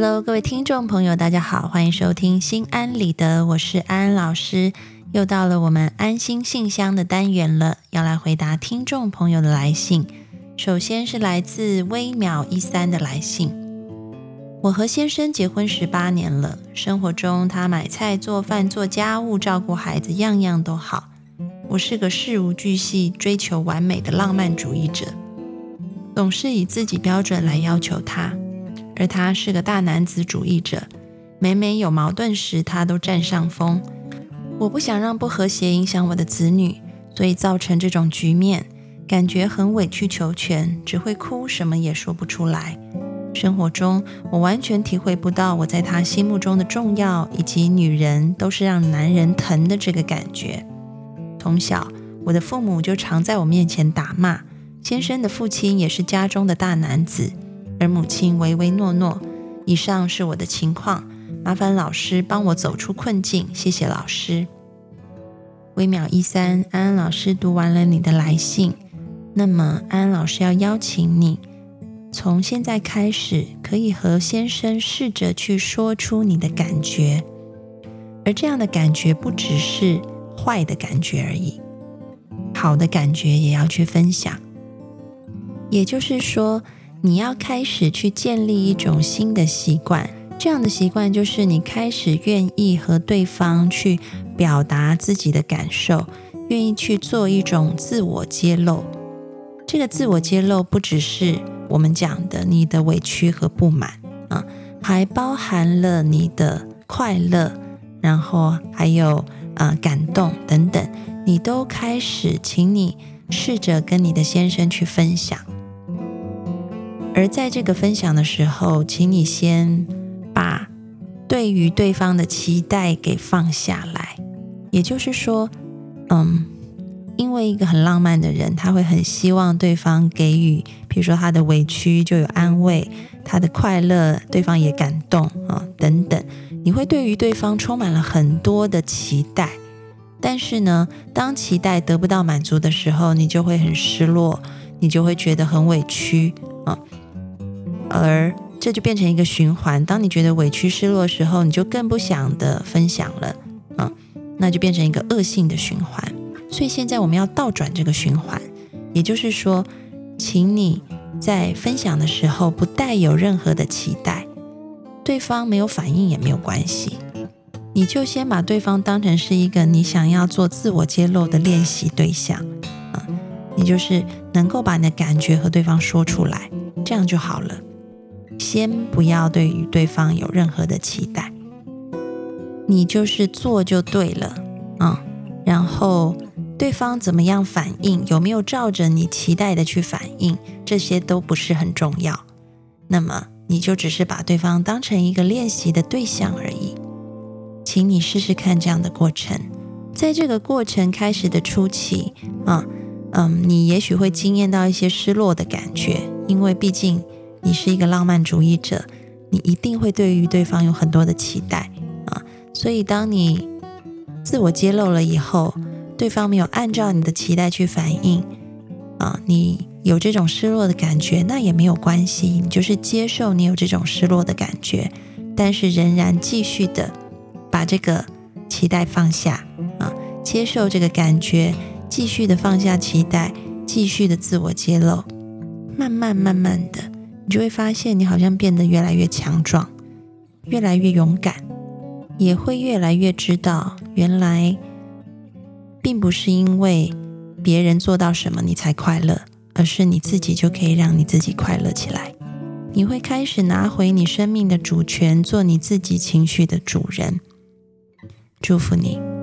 Hello，各位听众朋友，大家好，欢迎收听心安理得，我是安安老师。又到了我们安心信箱的单元了，要来回答听众朋友的来信。首先是来自微秒一三的来信。我和先生结婚十八年了，生活中他买菜、做饭、做家务、照顾孩子，样样都好。我是个事无巨细、追求完美的浪漫主义者，总是以自己标准来要求他。而他是个大男子主义者，每每有矛盾时，他都占上风。我不想让不和谐影响我的子女，所以造成这种局面，感觉很委曲求全，只会哭，什么也说不出来。生活中，我完全体会不到我在他心目中的重要，以及女人都是让男人疼的这个感觉。从小，我的父母就常在我面前打骂，先生的父亲也是家中的大男子。而母亲唯唯诺诺。以上是我的情况，麻烦老师帮我走出困境，谢谢老师。微秒一三，安安老师读完了你的来信，那么安安老师要邀请你，从现在开始，可以和先生试着去说出你的感觉，而这样的感觉不只是坏的感觉而已，好的感觉也要去分享。也就是说。你要开始去建立一种新的习惯，这样的习惯就是你开始愿意和对方去表达自己的感受，愿意去做一种自我揭露。这个自我揭露不只是我们讲的你的委屈和不满啊，还包含了你的快乐，然后还有啊感动等等，你都开始，请你试着跟你的先生去分享。而在这个分享的时候，请你先把对于对方的期待给放下来。也就是说，嗯，因为一个很浪漫的人，他会很希望对方给予，比如说他的委屈就有安慰，他的快乐对方也感动啊，等等。你会对于对方充满了很多的期待，但是呢，当期待得不到满足的时候，你就会很失落，你就会觉得很委屈啊。而这就变成一个循环。当你觉得委屈、失落的时候，你就更不想的分享了，嗯，那就变成一个恶性的循环。所以现在我们要倒转这个循环，也就是说，请你在分享的时候不带有任何的期待，对方没有反应也没有关系，你就先把对方当成是一个你想要做自我揭露的练习对象，嗯，你就是能够把你的感觉和对方说出来，这样就好了。先不要对于对方有任何的期待，你就是做就对了啊。然后对方怎么样反应，有没有照着你期待的去反应，这些都不是很重要。那么你就只是把对方当成一个练习的对象而已。请你试试看这样的过程，在这个过程开始的初期啊，嗯，你也许会惊艳到一些失落的感觉，因为毕竟。你是一个浪漫主义者，你一定会对于对方有很多的期待啊，所以当你自我揭露了以后，对方没有按照你的期待去反应啊，你有这种失落的感觉，那也没有关系，你就是接受你有这种失落的感觉，但是仍然继续的把这个期待放下啊，接受这个感觉，继续的放下期待，继续的自我揭露，慢慢慢慢的。你就会发现，你好像变得越来越强壮，越来越勇敢，也会越来越知道，原来并不是因为别人做到什么你才快乐，而是你自己就可以让你自己快乐起来。你会开始拿回你生命的主权，做你自己情绪的主人。祝福你。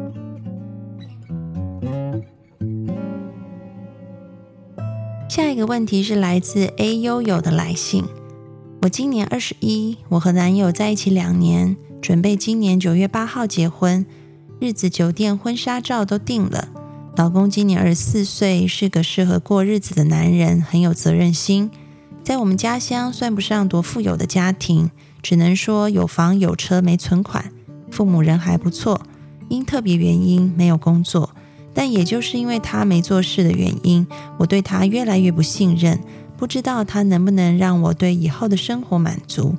下一个问题是来自 A 悠悠的来信。我今年二十一，我和男友在一起两年，准备今年九月八号结婚，日子、酒店、婚纱照都定了。老公今年二十四岁，是个适合过日子的男人，很有责任心。在我们家乡算不上多富有的家庭，只能说有房有车没存款。父母人还不错，因特别原因没有工作。但也就是因为他没做事的原因，我对他越来越不信任，不知道他能不能让我对以后的生活满足。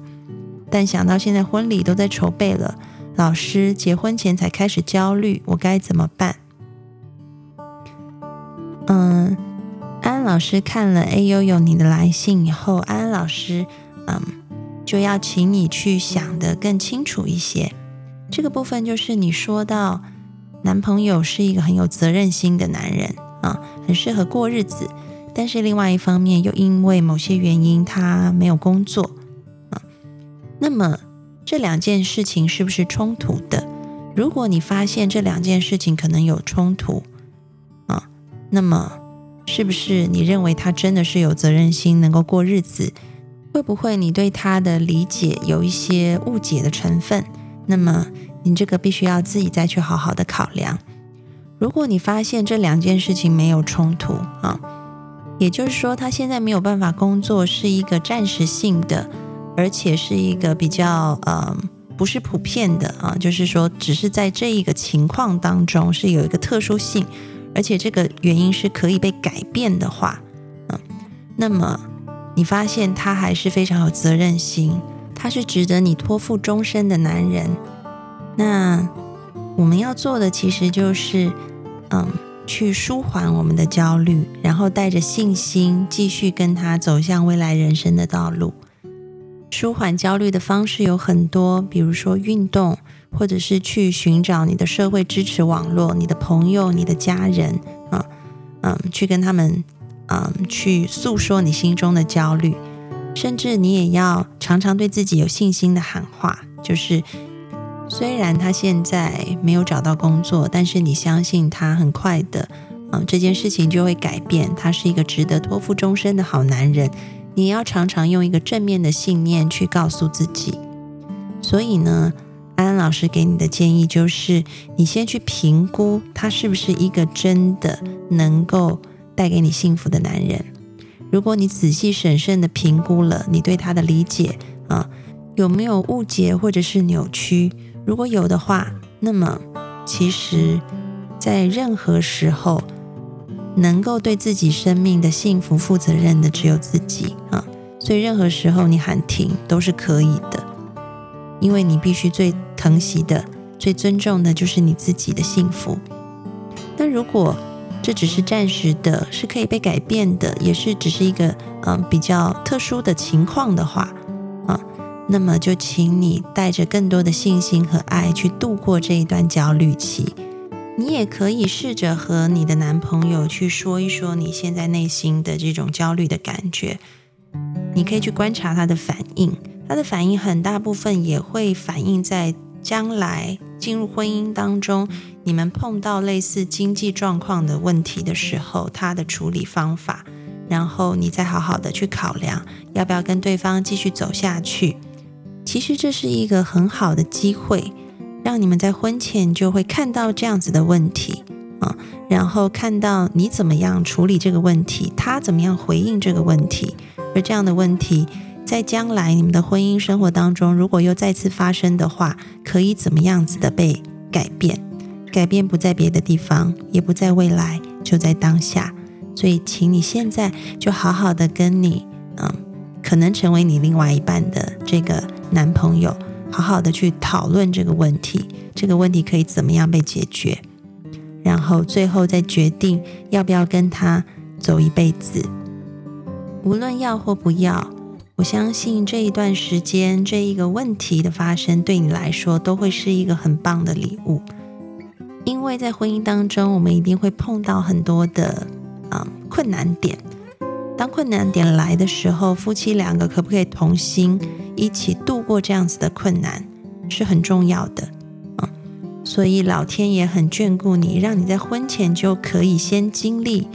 但想到现在婚礼都在筹备了，老师结婚前才开始焦虑，我该怎么办？嗯，安安老师看了 A 悠悠你的来信以后，安安老师嗯就要请你去想的更清楚一些。这个部分就是你说到男朋友是一个很有责任心的男人啊，很适合过日子，但是另外一方面又因为某些原因他没有工作啊。那么这两件事情是不是冲突的？如果你发现这两件事情可能有冲突啊，那么是不是你认为他真的是有责任心，能够过日子？会不会你对他的理解有一些误解的成分？那么你这个必须要自己再去好好的考量。如果你发现这两件事情没有冲突啊，也就是说他现在没有办法工作是一个暂时性的，而且是一个比较呃不是普遍的啊，就是说只是在这一个情况当中是有一个特殊性，而且这个原因是可以被改变的话，嗯，那么你发现他还是非常有责任心。他是值得你托付终身的男人。那我们要做的其实就是，嗯，去舒缓我们的焦虑，然后带着信心继续跟他走向未来人生的道路。舒缓焦虑的方式有很多，比如说运动，或者是去寻找你的社会支持网络，你的朋友、你的家人，啊，嗯，去跟他们，嗯，去诉说你心中的焦虑。甚至你也要常常对自己有信心的喊话，就是虽然他现在没有找到工作，但是你相信他很快的，嗯，这件事情就会改变。他是一个值得托付终身的好男人。你要常常用一个正面的信念去告诉自己。所以呢，安安老师给你的建议就是，你先去评估他是不是一个真的能够带给你幸福的男人。如果你仔细审慎的评估了你对他的理解啊，有没有误解或者是扭曲？如果有的话，那么其实，在任何时候，能够对自己生命的幸福负责任的只有自己啊。所以任何时候你喊停都是可以的，因为你必须最疼惜的、最尊重的就是你自己的幸福。那如果，这只是暂时的，是可以被改变的，也是只是一个嗯比较特殊的情况的话啊，那么就请你带着更多的信心和爱去度过这一段焦虑期。你也可以试着和你的男朋友去说一说你现在内心的这种焦虑的感觉，你可以去观察他的反应，他的反应很大部分也会反映在将来进入婚姻当中。你们碰到类似经济状况的问题的时候，他的处理方法，然后你再好好的去考量要不要跟对方继续走下去。其实这是一个很好的机会，让你们在婚前就会看到这样子的问题啊，然后看到你怎么样处理这个问题，他怎么样回应这个问题，而这样的问题在将来你们的婚姻生活当中，如果又再次发生的话，可以怎么样子的被改变。改变不在别的地方，也不在未来，就在当下。所以，请你现在就好好的跟你，嗯，可能成为你另外一半的这个男朋友，好好的去讨论这个问题。这个问题可以怎么样被解决？然后最后再决定要不要跟他走一辈子。无论要或不要，我相信这一段时间这一个问题的发生，对你来说都会是一个很棒的礼物。因为在婚姻当中，我们一定会碰到很多的啊困难点。当困难点来的时候，夫妻两个可不可以同心一起度过这样子的困难，是很重要的啊。所以老天爷很眷顾你，让你在婚前就可以先经历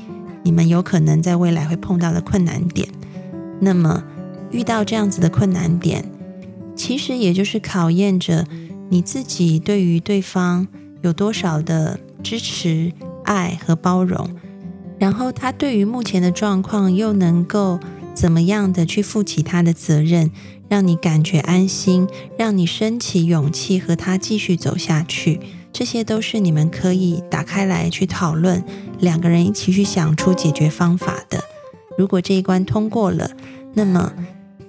你们有可能在未来会碰到的困难点。那么遇到这样子的困难点，其实也就是考验着你自己对于对方。有多少的支持、爱和包容，然后他对于目前的状况又能够怎么样的去负起他的责任，让你感觉安心，让你升起勇气和他继续走下去，这些都是你们可以打开来去讨论，两个人一起去想出解决方法的。如果这一关通过了，那么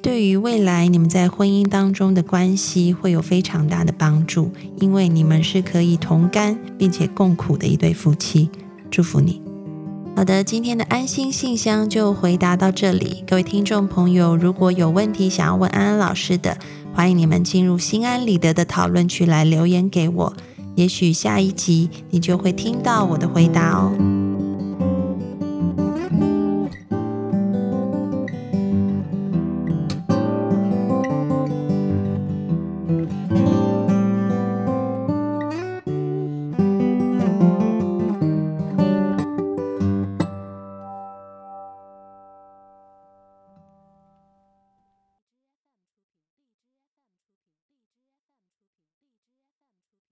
对于未来你们在婚姻当中的关系会有非常大的帮助，因为你们是可以同甘并且共苦的一对夫妻。祝福你。好的，今天的安心信箱就回答到这里。各位听众朋友，如果有问题想要问安安老师的，欢迎你们进入心安理得的讨论区来留言给我。也许下一集你就会听到我的回答哦。